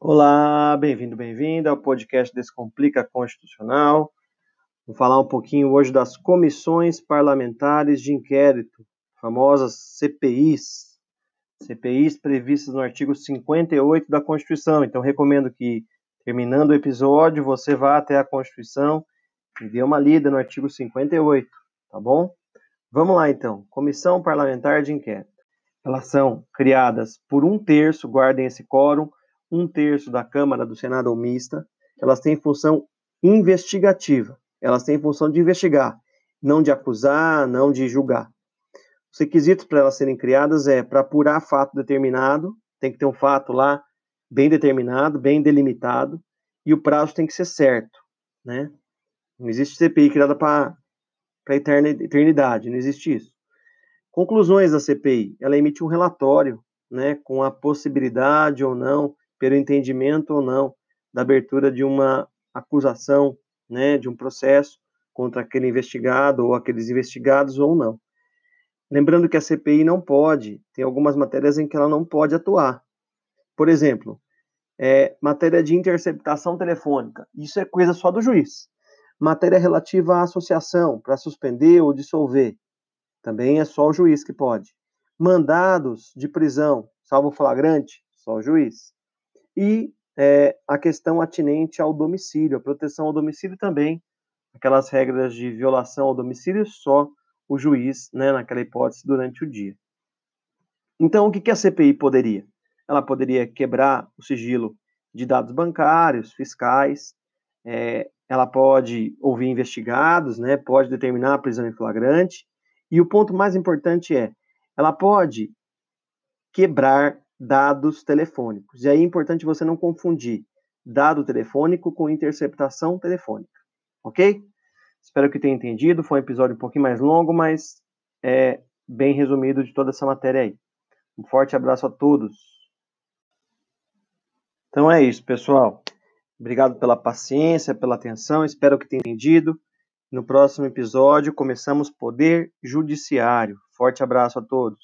Olá, bem-vindo, bem-vinda ao podcast Descomplica Constitucional. Vou falar um pouquinho hoje das comissões parlamentares de inquérito, famosas CPIs, CPIs previstas no artigo 58 da Constituição. Então, recomendo que, terminando o episódio, você vá até a Constituição e dê uma lida no artigo 58, tá bom? Vamos lá, então. Comissão Parlamentar de Inquérito. Elas são criadas por um terço, guardem esse quórum, um terço da Câmara, do Senado ou mista, elas têm função investigativa. Elas têm função de investigar, não de acusar, não de julgar. Os requisitos para elas serem criadas é para apurar fato determinado, tem que ter um fato lá bem determinado, bem delimitado, e o prazo tem que ser certo, né? Não existe CPI criada para a eternidade, não existe isso. Conclusões da CPI, ela emite um relatório, né, com a possibilidade ou não pelo entendimento ou não da abertura de uma acusação, né, de um processo contra aquele investigado ou aqueles investigados ou não. Lembrando que a CPI não pode, tem algumas matérias em que ela não pode atuar. Por exemplo, é, matéria de interceptação telefônica, isso é coisa só do juiz. Matéria relativa à associação, para suspender ou dissolver, também é só o juiz que pode. Mandados de prisão, salvo flagrante, só o juiz e é, a questão atinente ao domicílio, a proteção ao domicílio também, aquelas regras de violação ao domicílio, só o juiz, né, naquela hipótese, durante o dia. Então, o que, que a CPI poderia? Ela poderia quebrar o sigilo de dados bancários, fiscais, é, ela pode ouvir investigados, né, pode determinar a prisão em flagrante, e o ponto mais importante é, ela pode quebrar dados telefônicos. E aí é importante você não confundir dado telefônico com interceptação telefônica, ok? Espero que tenha entendido. Foi um episódio um pouquinho mais longo, mas é bem resumido de toda essa matéria aí. Um forte abraço a todos. Então é isso, pessoal. Obrigado pela paciência, pela atenção. Espero que tenha entendido. No próximo episódio, começamos Poder Judiciário. Forte abraço a todos.